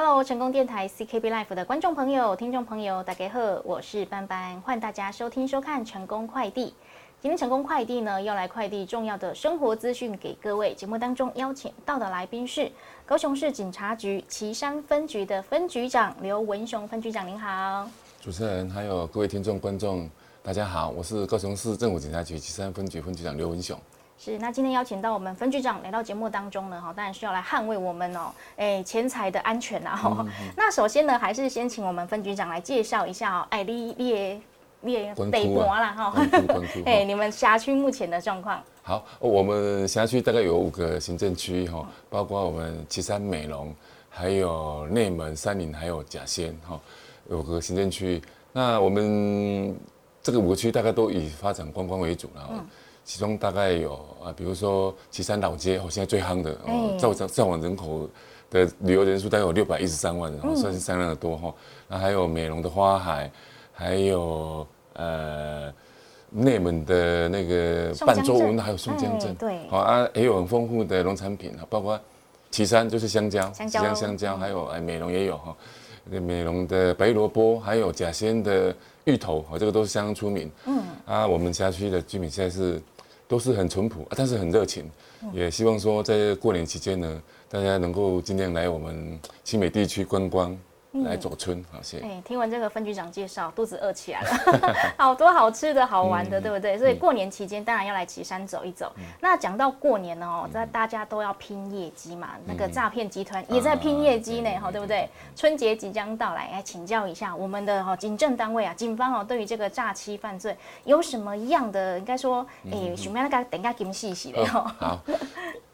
Hello，成功电台 CKB Life 的观众朋友、听众朋友，大家好，我是班班，欢迎大家收听收看成功快递。今天成功快递呢，要来快递重要的生活资讯给各位。节目当中邀请到的来宾是高雄市警察局旗山分局的分局长刘文雄分局长，您好。主持人还有各位听众观众，大家好，我是高雄市政府警察局旗山分局分局长刘文雄。是，那今天邀请到我们分局长来到节目当中呢，哈，当然需要来捍卫我们哦，哎，钱财的安全啊。那首先呢，还是先请我们分局长来介绍一下哦，哎，你你。列北博啦哈，哎，你们辖区目前的状况？好，我们辖区大概有五个行政区哈，包括我们旗山美容，还有内门、三林，还有甲仙哈，五个行政区。那我们这个五个区大概都以发展观光为主了，其中大概有啊，比如说岐山老街，哦，现在最夯的，哦造造造往人口的旅游人数大概有六百一十三万人，哦算是相当的多哈。那还有美容的花海。还有呃内蒙的那个半州文，还有松江镇，对，好啊，也有很丰富的农产品啊，包括岐山就是香蕉，香蕉。香蕉，还有哎美容也有哈，美容的白萝卜，还有甲仙的芋头，哦，这个都是相当出名。嗯，啊，我们辖区的居民现在是都是很淳朴，但是很热情，也希望说在过年期间呢，大家能够尽量来我们新美地区观光。来走村，好谢。哎，听完这个分局长介绍，肚子饿起来了，好多好吃的好玩的，对不对？所以过年期间当然要来岐山走一走。那讲到过年呢，哦，在大家都要拼业绩嘛，那个诈骗集团也在拼业绩呢，哈，对不对？春节即将到来，来请教一下我们的哈警政单位啊，警方哦，对于这个诈欺犯罪有什么样的应该说，哎，什么样的等下给我们细细的哈。好。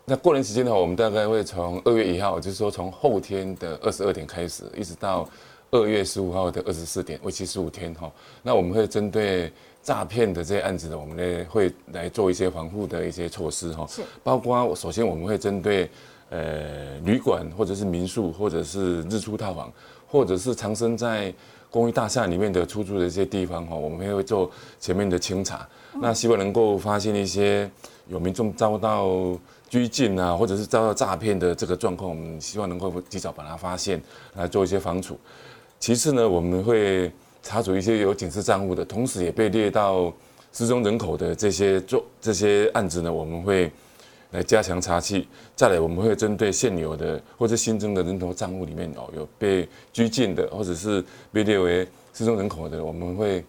那过年期间的话，我们大概会从二月一号，就是说从后天的二十二点开始，一直到二月十五号的二十四点，为期十五天哈。那我们会针对诈骗的这些案子呢，我们呢会来做一些防护的一些措施哈。是。包括首先我们会针对呃旅馆或者是民宿或者是日出套房，或者是藏身在公寓大厦里面的出租的一些地方哈，我们会做前面的清查。那希望能够发现一些有民众遭到。拘禁啊，或者是遭到诈骗的这个状况，我们希望能够及早把它发现，来做一些防处。其次呢，我们会查处一些有警示账户的，同时也被列到失踪人口的这些做这些案子呢，我们会来加强查缉。再来，我们会针对现有的或者新增的人头账户里面哦，有被拘禁的，或者是被列为失踪人口的，我们会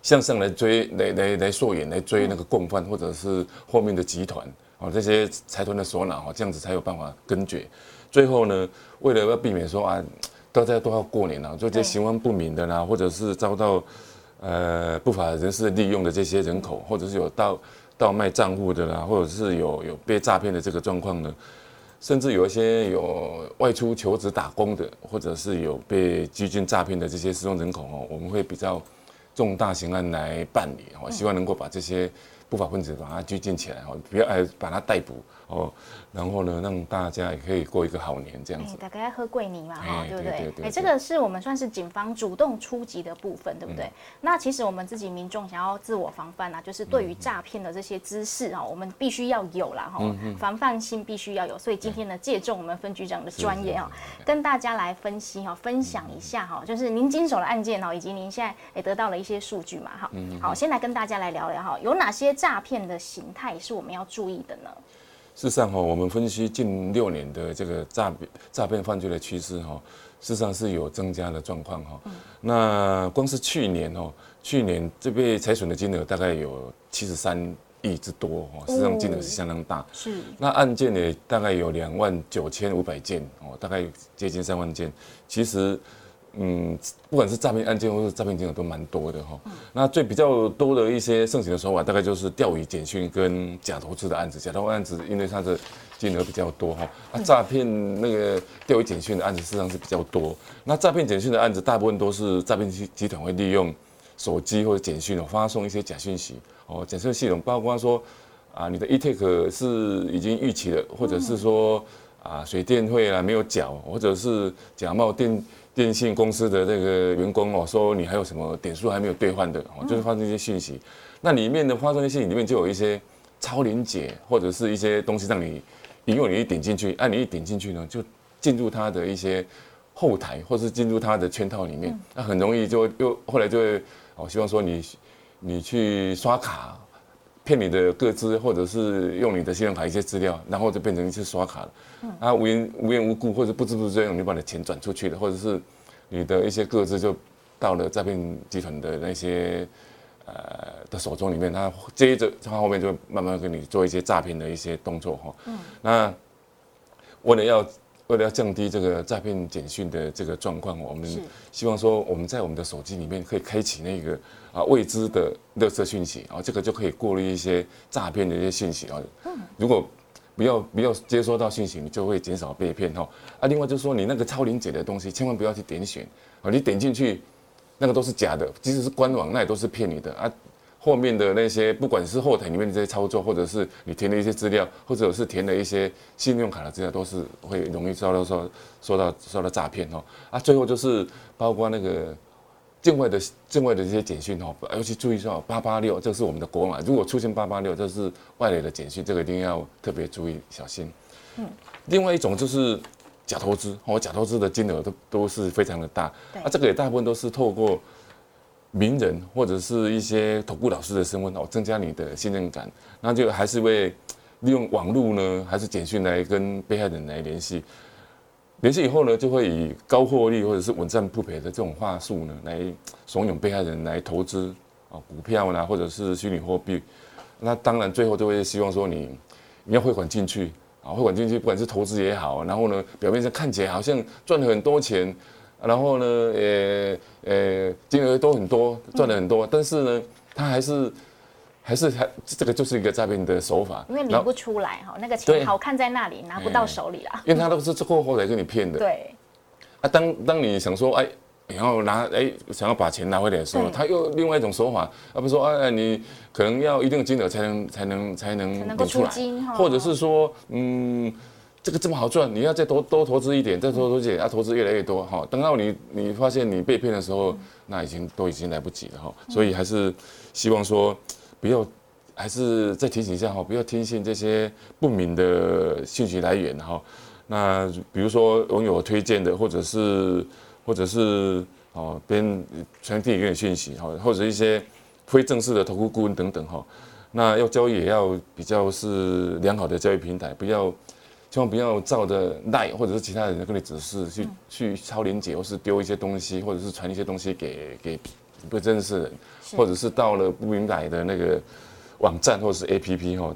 向上来追，来来来溯源，来追那个共犯或者是后面的集团。哦，这些财团的首脑哈，这样子才有办法根绝。最后呢，为了要避免说啊，大家都要过年了，就这些行为不明的啦，或者是遭到呃不法人士利用的这些人口，或者是有盗盗卖账户的啦，或者是有有被诈骗的这个状况呢，甚至有一些有外出求职打工的，或者是有被拘禁诈骗的这些失踪人口哦，我们会比较重大刑案来办理，我希望能够把这些。不法分子把他拘禁起来，哦，不要哎把他逮捕，哦，然后呢，让大家也可以过一个好年这样子。大概喝桂泥嘛，哈，对不对？哎，这个是我们算是警方主动出击的部分，对不对？那其实我们自己民众想要自我防范啊，就是对于诈骗的这些知识啊，我们必须要有啦，哈，防范心必须要有。所以今天呢，借重我们分局长的专业啊，跟大家来分析哈，分享一下哈，就是您经手的案件哈，以及您现在也得到了一些数据嘛，哈，好，先来跟大家来聊聊哈，有哪些？诈骗的形态是我们要注意的呢。事实上哈，我们分析近六年的这个诈骗诈骗犯罪的趋势哈，事实上是有增加的状况哈。那光是去年哦，去年这被财损的金额大概有七十三亿之多哦，实际上金额是相当大。是。那案件呢，大概有两万九千五百件哦，大概接近三万件。其实。嗯，不管是诈骗案件或是诈骗金额都蛮多的哈。那最比较多的一些盛行的手法，大概就是钓鱼简讯跟假投资的案子。假投资案子因为它的金额比较多哈。那诈骗那个钓鱼简讯的案子，事实上是比较多。那诈骗简讯的案子，大部分都是诈骗集集团会利用手机或者简讯，发送一些假讯息哦。假设系统包括说啊，你的 e t a k 是已经逾期了，或者是说啊，水电费啊没有缴，或者是假冒电。电信公司的这个员工哦，说你还有什么点数还没有兑换的哦，就是发生一些讯息。那里面的发送的信息里面就有一些超连接或者是一些东西让你，引诱你一点进去，按你一点进去呢，就进入他的一些后台，或是进入他的圈套里面，那很容易就又后来就会哦，希望说你你去刷卡骗你的个资，或者是用你的信用卡一些资料，然后就变成一次刷卡了，啊无缘无缘无故或者不知不觉你把你的钱转出去了，或者是你的一些个资就到了诈骗集团的那些。呃的手中里面，他接着他后面就慢慢跟你做一些诈骗的一些动作哈。嗯。那为了要为了要降低这个诈骗简讯的这个状况，我们希望说我们在我们的手机里面可以开启那个啊未知的热色讯息啊，这个就可以过滤一些诈骗的一些讯息啊。嗯。如果不要不要接收到讯息，你就会减少被骗哈。啊，另外就是说你那个超临解的东西，千万不要去点选啊，你点进去。那个都是假的，即使是官网，那也都是骗你的啊。后面的那些，不管是后台里面的这些操作，或者是你填的一些资料，或者是填的一些信用卡的资料，都是会容易遭到说受到受到诈骗哦。啊，最后就是包括那个境外的境外的这些简讯哦，尤其注意说八八六，这是我们的国码，如果出现八八六，这是外来的简讯，这个一定要特别注意小心。嗯，另外一种就是。假投资哦，假投资的金额都都是非常的大，啊，这个也大部分都是透过名人或者是一些投顾老师的身份哦，增加你的信任感，那就还是会利用网络呢，还是简讯来跟被害人来联系，联系以后呢，就会以高获利或者是稳赚不赔的这种话术呢，来怂恿被害人来投资啊，股票啦，或者是虚拟货币，那当然最后就会希望说你你要汇款进去。啊，汇款进去，不管是投资也好，然后呢，表面上看起来好像赚了很多钱，然后呢，呃呃，金额都很多，赚了很多，但是呢，他还是还是还这个就是一个诈骗的手法，因为领不出来哈，那个钱好看在那里，拿不到手里啦，因为他都是后后来跟你骗的，对，啊，当当你想说，哎。然后拿哎，想要把钱拿回来的时候，他又另外一种手法，而不是说哎，你可能要一定金额才能才能才能领出来，或者是说嗯，这个这么好赚，你要再多多投资一点，再多投资一点，要投资越来越多哈。等到你你发现你被骗的时候，那已经都已经来不及了哈。所以还是希望说不要，还是再提醒一下哈，不要听信这些不明的信息来源哈。那比如说网友推荐的，或者是。或者是哦，别人传递给你讯息哈，或者一些非正式的投顾顾问等等哈，那要交易也要比较是良好的交易平台，不要千万不要照着赖或者是其他人跟你指示去去超连接，或是丢一些东西，或者是传一些东西给给不认识人，或者是到了不明白的那个网站或者是 APP 哈，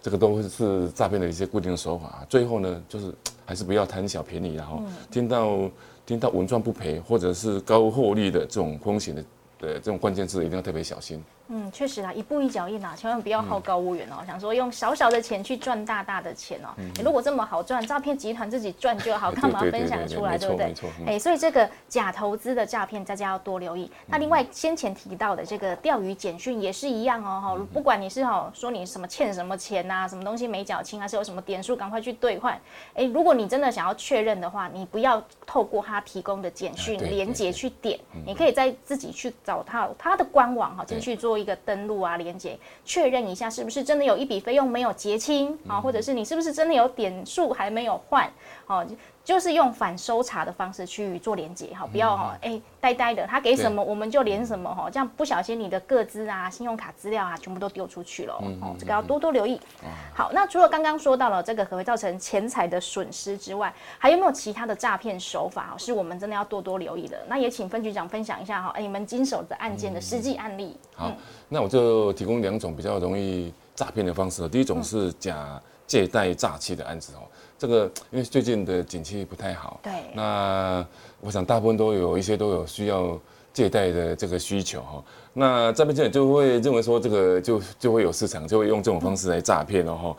这个都是诈骗的一些固定的手法。最后呢，就是 还是不要贪小便宜，然后听到。听到稳赚不赔或者是高获利的这种风险的的这种关键字，一定要特别小心。嗯，确实啊，一步一脚印啊，千万不要好高骛远哦。想说用小小的钱去赚大大的钱哦。你如果这么好赚，诈骗集团自己赚就好，干嘛分享出来，对不对？哎，所以这个假投资的诈骗，大家要多留意。那另外先前提到的这个钓鱼简讯也是一样哦。哈，不管你是哈说你什么欠什么钱呐，什么东西没缴清，还是有什么点数赶快去兑换。哎，如果你真的想要确认的话，你不要透过他提供的简讯连接去点，你可以在自己去找他他的官网哈进去做一。个登录啊，连接确认一下是不是真的有一笔费用没有结清啊，或者是你是不是真的有点数还没有换哦。就是用反搜查的方式去做连接，哈，不要哈，哎，呆呆的，他给什么我们就连什么，哈，这样不小心你的个资啊、信用卡资料啊，全部都丢出去了，哦，这个要多多留意。好，那除了刚刚说到了这个可能会造成钱财的损失之外，还有没有其他的诈骗手法是我们真的要多多留意的？那也请分局长分享一下哈，你们经手的案件的实际案例。好，那我就提供两种比较容易诈骗的方式，第一种是假借贷诈欺的案子哦。这个因为最近的景气不太好，对，那我想大部分都有一些都有需要借贷的这个需求哈。那诈骗集团就会认为说这个就就会有市场，就会用这种方式来诈骗了哈。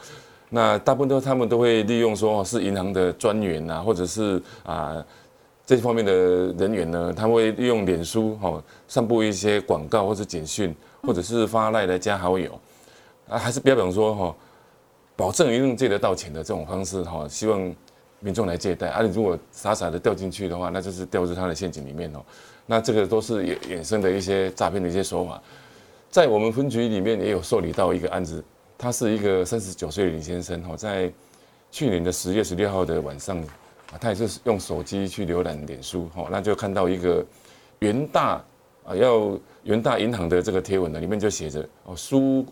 那大部分都他们都会利用说是银行的专员啊，或者是啊这方面的人员呢，他会利用脸书哈散布一些广告或者简讯，或者是发赖来加好友啊，还是标榜说哈。保证一定借得到钱的这种方式哈，希望民众来借贷。啊，你如果傻傻的掉进去的话，那就是掉入他的陷阱里面哦。那这个都是衍衍生的一些诈骗的一些手法。在我们分局里面也有受理到一个案子，他是一个三十九岁的李先生哈，在去年的十月十六号的晚上啊，他也是用手机去浏览脸书，哈，那就看到一个元大啊，要元大银行的这个贴文呢，里面就写着哦，纾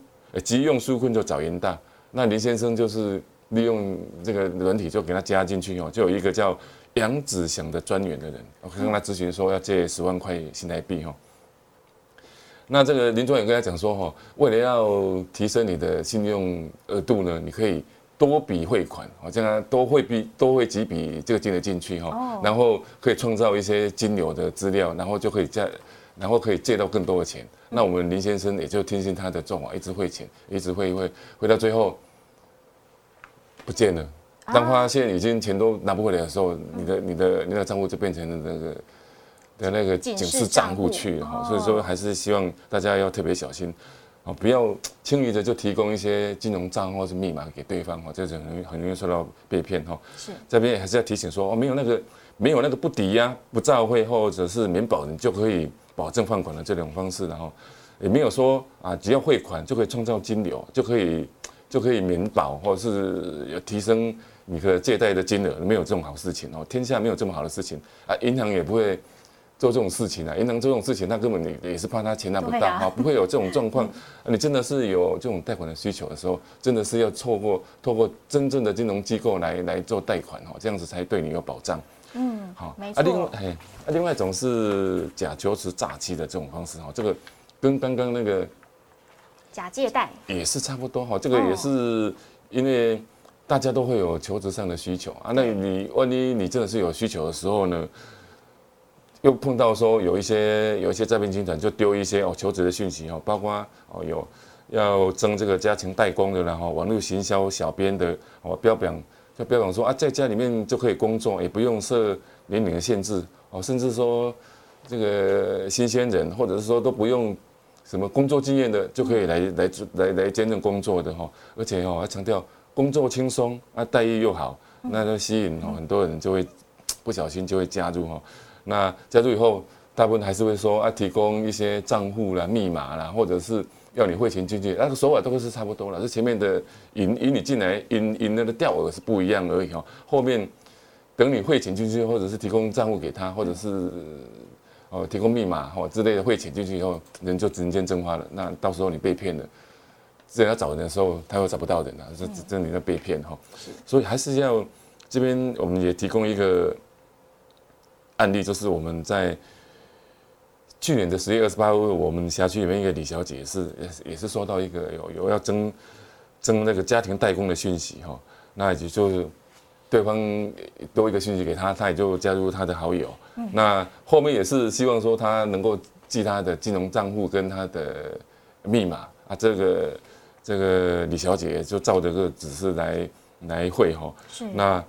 急用纾困就找元大，那林先生就是利用这个软体就给他加进去哦，就有一个叫杨子祥的专员的人，我跟他咨询说要借十万块新台币，哦。那这个林专员跟他讲说，哈，为了要提升你的信用额度呢，你可以多笔汇款，哦，这样多汇笔多汇几笔这个金额进去，哈，然后可以创造一些金流的资料，然后就可以借，然后可以借到更多的钱。那我们林先生也就听信他的做法，一直汇钱，一直汇汇，汇到最后不见了。当发现已经钱都拿不回来的时候，你的你的你的账户就变成了那个。的那个警示账户去哈，所以说还是希望大家要特别小心，啊，不要轻易的就提供一些金融账或是密码给对方哦，这种很很容易受到被骗哈。是这边还是要提醒说，哦，没有那个没有那个不抵押、不照会或者是免保你就可以保证放款的这种方式，然后也没有说啊，只要汇款就可以创造金流，就可以就可以免保或者是有提升你的借贷的金额，没有这种好事情哦，天下没有这么好的事情啊，银行也不会。做这种事情啊，银行做这种事情，那根本也也是怕他钱拿不到哈，不会有这种状况。你真的是有这种贷款的需求的时候，真的是要透过透过真正的金融机构来来做贷款哦，这样子才对你有保障。嗯，好，没错。啊，另外，哎，啊，另外一种是假求职诈欺的这种方式哈，这个跟刚刚那个假借贷也是差不多哈，这个也是因为大家都会有求职上的需求啊，那你万一你真的是有需求的时候呢？又碰到说有一些有一些诈骗集团就丢一些哦求职的讯息哦，包括哦有要征这个家庭代工的然后网络行销小编的哦标榜就标榜说啊在家里面就可以工作，也不用设年龄的限制哦，甚至说这个新鲜人或者是说都不用什么工作经验的就可以来来来来兼任工作的哈，而且哦还强调工作轻松啊待遇又好，那就吸引哦很多人就会不小心就会加入哈。那加入以后，大部分还是会说啊，提供一些账户啦、密码啦，或者是要你汇钱进去，那个手法都是差不多了。是前面的引引你进来，引引那个钓饵是不一样而已哈。后面等你汇钱进去，或者是提供账户给他，或者是哦提供密码或之类的汇钱进去以后，人就人间蒸发了。那到时候你被骗了，真要找人的时候，他又找不到人了，这这你在被骗哈。所以还是要这边我们也提供一个。案例就是我们在去年的十月二十八日，我们辖区里面一个李小姐是也也是收到一个有有要征征那个家庭代工的讯息哈，那也就是对方多一个讯息给他，他也就加入他的好友。那后面也是希望说他能够记他的金融账户跟他的密码啊，这个这个李小姐就照这个指示来来汇哈。是那。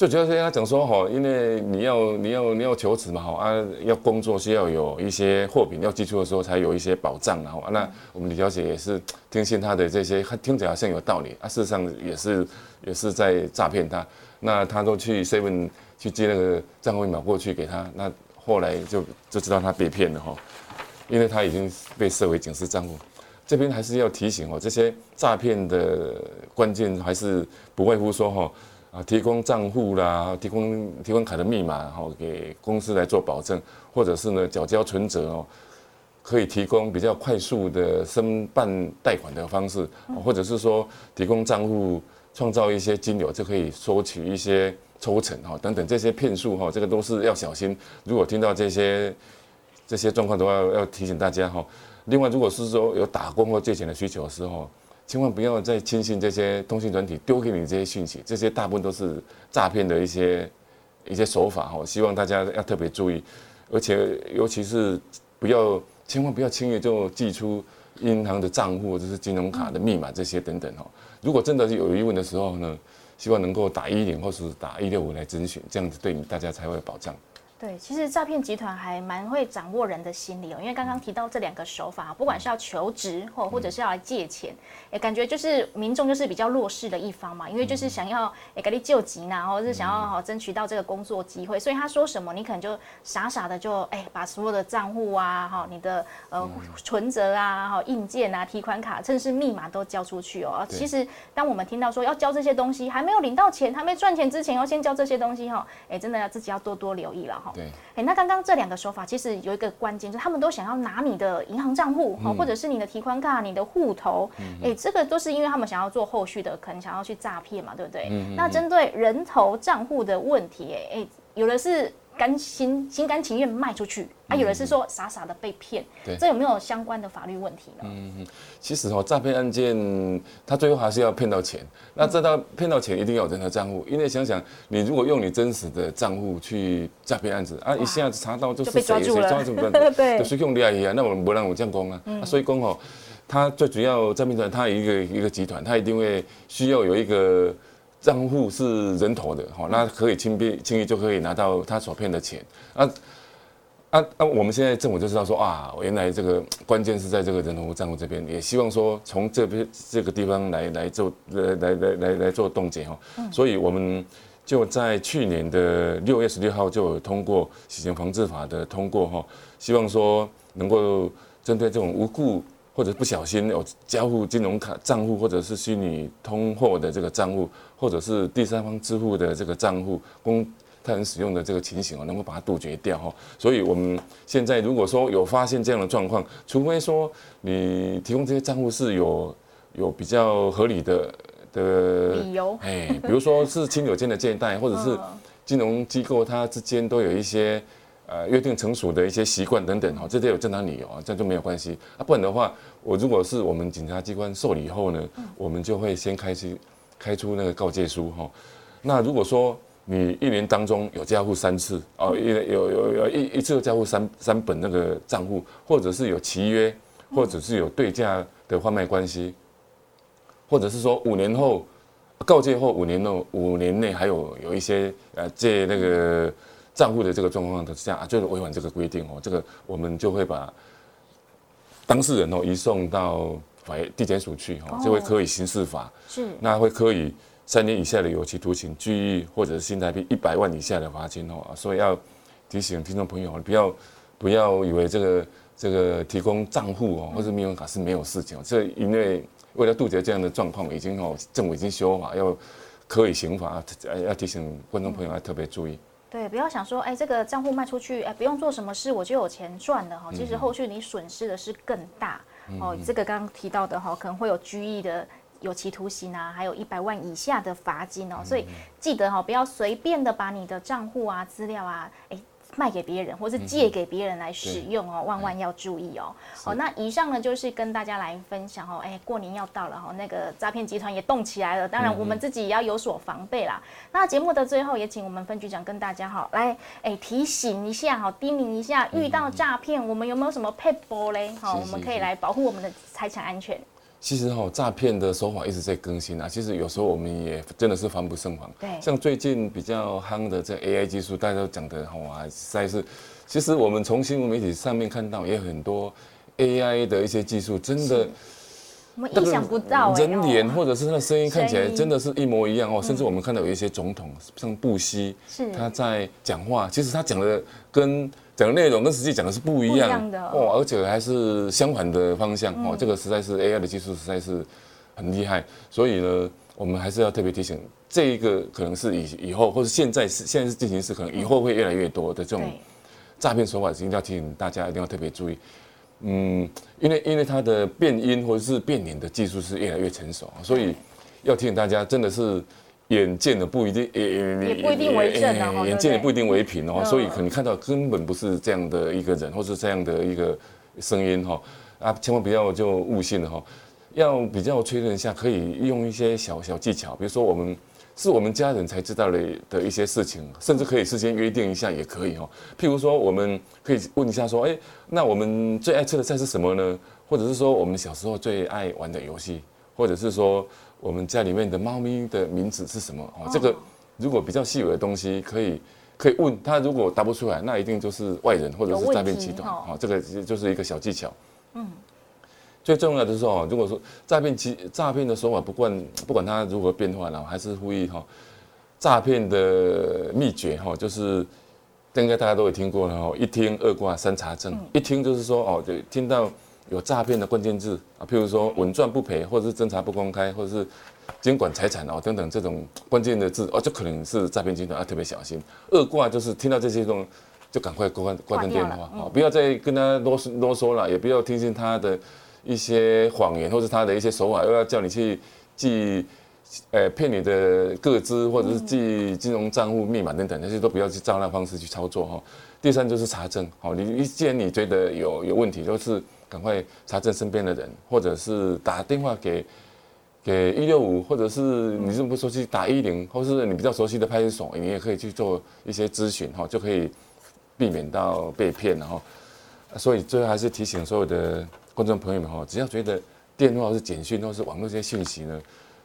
就主要是跟他讲说哈，因为你要你要你要求职嘛哈啊，要工作需要有一些货品要寄出的时候才有一些保障然后那我们李小姐也是听信他的这些，听起来好像有道理啊，事实上也是也是在诈骗他。那他都去 seven 去接那个账户密码过去给他，那后来就就知道他被骗了哈，因为他已经被设为警示账户。这边还是要提醒哦，这些诈骗的关键还是不外乎说哈。啊，提供账户啦，提供提供卡的密码，哈，给公司来做保证，或者是呢，缴交存折哦，可以提供比较快速的申办贷款的方式，或者是说提供账户，创造一些金流，就可以收取一些抽成哈，等等这些骗术哈，这个都是要小心。如果听到这些这些状况的话，要提醒大家哈。另外，如果是说有打工或借钱的需求的时候，千万不要再轻信这些通讯软体丢给你这些讯息，这些大部分都是诈骗的一些一些手法哈。希望大家要特别注意，而且尤其是不要千万不要轻易就寄出银行的账户或者是金融卡的密码这些等等哈。如果真的是有疑问的时候呢，希望能够打一零或是打一六五来咨询，这样子对你大家才会有保障。对，其实诈骗集团还蛮会掌握人的心理哦，因为刚刚提到这两个手法，不管是要求职或或者是要来借钱，也感觉就是民众就是比较弱势的一方嘛，因为就是想要诶给你救急呐，或者是想要好争取到这个工作机会，所以他说什么，你可能就傻傻的就哎把所有的账户啊，哈，你的呃存折啊，哈，硬件啊，提款卡，甚至是密码都交出去哦。其实当我们听到说要交这些东西，还没有领到钱，还没赚钱之前，要先交这些东西哈，哎，真的要自己要多多留意了哈。对，哎，那刚刚这两个手法其实有一个关键，就是他们都想要拿你的银行账户，哈，或者是你的提款卡、你的户头，哎，这个都是因为他们想要做后续的，可能想要去诈骗嘛，对不对？那针对人头账户的问题，哎，有的是。甘心心甘情愿卖出去啊！有的是说傻傻的被骗，对，这有没有相关的法律问题呢？嗯嗯，其实哦，诈骗案件他最后还是要骗到钱。那这到骗到钱一定要有人的账户，因为想想你如果用你真实的账户去诈骗案子啊，一下子查到就是谁谁抓住了，对，就是用厉害啊，那我们不让我这样讲啊。所以讲哦，他最主要诈骗团，他一个一个集团，他一定会需要有一个。账户是人头的，哈，那可以轻便轻易就可以拿到他所骗的钱。啊啊啊！我们现在政府就知道说啊，原来这个关键是在这个人头账户这边，也希望说从这边这个地方来来做来来来来来做冻结哈。所以我们就在去年的六月十六号就有通过洗钱防治法的通过哈，希望说能够针对这种无故。或者不小心有交付金融卡账户，或者是虚拟通货的这个账户，或者是第三方支付的这个账户，供他人使用的这个情形哦，能够把它杜绝掉哈。所以我们现在如果说有发现这样的状况，除非说你提供这些账户是有有比较合理的的理由，哎，比如说是亲友间的借贷，或者是 金融机构它之间都有一些。呃，约定成熟的一些习惯等等哈，这都有正当理由啊，这样就没有关系啊。不然的话，我如果是我们警察机关受理后呢，我们就会先开始开出那个告诫书哈。那如果说你一年当中有交付三次哦，一有有有一一次交付三三本那个账户，或者是有契约，或者是有对价的换卖关系，或者是说五年后告诫后五年后五年内还有有一些呃借那个。账户的这个状况的下，就是违反这个规定哦，这个我们就会把当事人哦移送到法院地检署去哈，就会可以刑事法。是，那会可以三年以下的有期徒刑、拘役或者是新台币一百万以下的罚金哦，所以要提醒听众朋友不要不要以为这个这个提供账户哦或者密码卡是没有事情哦，这因为为了杜绝这样的状况，已经哦政府已经修法要可以刑法，要提醒观众朋友要特别注意。对，不要想说，哎，这个账户卖出去，哎，不用做什么事，我就有钱赚了哈。其实后续你损失的是更大哦。这个刚刚提到的哈，可能会有拘役的有期徒刑啊，还有一百万以下的罚金哦。所以记得哈，不要随便的把你的账户啊、资料啊，哎。卖给别人，或是借给别人来使用哦，万万要注意哦。好，那以上呢就是跟大家来分享哦。哎，过年要到了哈，那个诈骗集团也动起来了，当然我们自己也要有所防备啦。那节目的最后也请我们分局长跟大家哈来哎提醒一下哈，叮咛一下，遇到诈骗我们有没有什么配波嘞？好，我们可以来保护我们的财产安全。其实哈，诈骗的手法一直在更新啊。其实有时候我们也真的是防不胜防。对。像最近比较夯的这 AI 技术，大家都讲的哇，实在是。其实我们从新闻媒体上面看到，也很多 AI 的一些技术，真的。我们意想不到。人脸或者是他的声音看起来真的是一模一样哦。甚至我们看到有一些总统，像布希，是他在讲话，其实他讲的跟。讲的内容跟实际讲的是不一样的哦，而且还是相反的方向哦。这个实在是 AI 的技术实在是很厉害，所以呢，我们还是要特别提醒，这一个可能是以以后或者现在是现在是进行时，可能以后会越来越多的这种诈骗手法，一定要提醒大家一定要特别注意。嗯，因为因为它的变音或者是变脸的技术是越来越成熟，所以要提醒大家，真的是。眼见的不一定，也也不一定为正哦，眼见也不一定为凭哦，所以可能看到根本不是这样的一个人，或是这样的一个声音哈，啊，千万不要就误信了哈，要比较确认一下，可以用一些小小技巧，比如说我们是我们家人才知道的的一些事情，甚至可以事先约定一下也可以哈，譬如说我们可以问一下说，哎，那我们最爱吃的菜是什么呢？或者是说我们小时候最爱玩的游戏，或者是说。我们家里面的猫咪的名字是什么？哦，这个如果比较细微的东西，可以可以问他，如果答不出来，那一定就是外人或者是诈骗集团。哦，这个就是一个小技巧。嗯，最重要的是哦，如果说诈骗欺诈骗的手法不管不管它如何变化了，还是呼吁哈，诈骗的秘诀哈，就是应该大家都有听过了哈，一听二挂三查证。一听就是说哦，对，听到有诈骗的关键字啊，譬如说稳赚不赔，或者是侦查不公开，或者是。监管财产哦等等这种关键的字哦，就可能是诈骗集团，要特别小心。二卦就是听到这些东，就赶快挂挂断电话啊，不要再跟他啰嗦啰嗦了，也不要听信他的一些谎言，或者他的一些手法，又要叫你去记，呃骗你的个资，或者是记金融账户密码等等，那些都不要去照那方式去操作哈。第三就是查证，好，你既然你觉得有有问题，就是赶快查证身边的人，或者是打电话给。给一六五，或者是你是不熟悉打一零，或是你比较熟悉的派出所，你也可以去做一些咨询哈，就可以避免到被骗然后，所以最后还是提醒所有的观众朋友们哈，只要觉得电话或是简讯或是网络这些信息呢，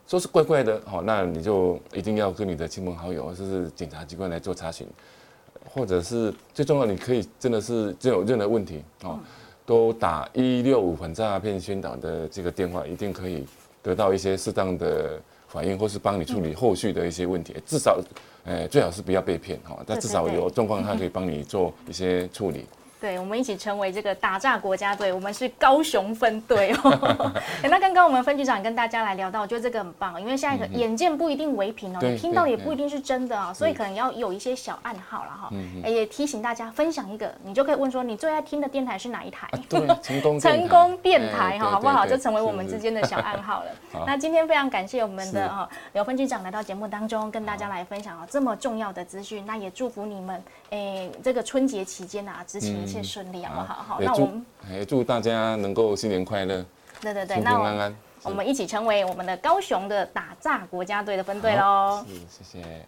说是怪怪的哈，那你就一定要跟你的亲朋好友或者是检察机关来做查询，或者是最重要，你可以真的是真有任何问题哦，都打一六五反诈骗宣导的这个电话，一定可以。得到一些适当的反应，或是帮你处理后续的一些问题，至少，呃，最好是不要被骗哈。但至少有状况，他可以帮你做一些处理。对，我们一起成为这个打诈国家队，我们是高雄分队哦。那刚刚我们分局长跟大家来聊到，我觉得这个很棒，因为下一个眼见不一定为凭哦，你听到也不一定是真的啊，所以可能要有一些小暗号了哈。也提醒大家分享一个，你就可以问说你最爱听的电台是哪一台？对，成功 成功电台哈，好不好？就成为我们之间的小暗号了。那今天非常感谢我们的哈刘分局长来到节目当中，跟大家来分享啊这么重要的资讯。那也祝福你们，哎，这个春节期间啊，执行一切顺利，好不好？好，那我们也祝大家能够新年快乐，对对对，那安安，我们一起成为我们的高雄的打炸国家队的分队喽。是，谢谢。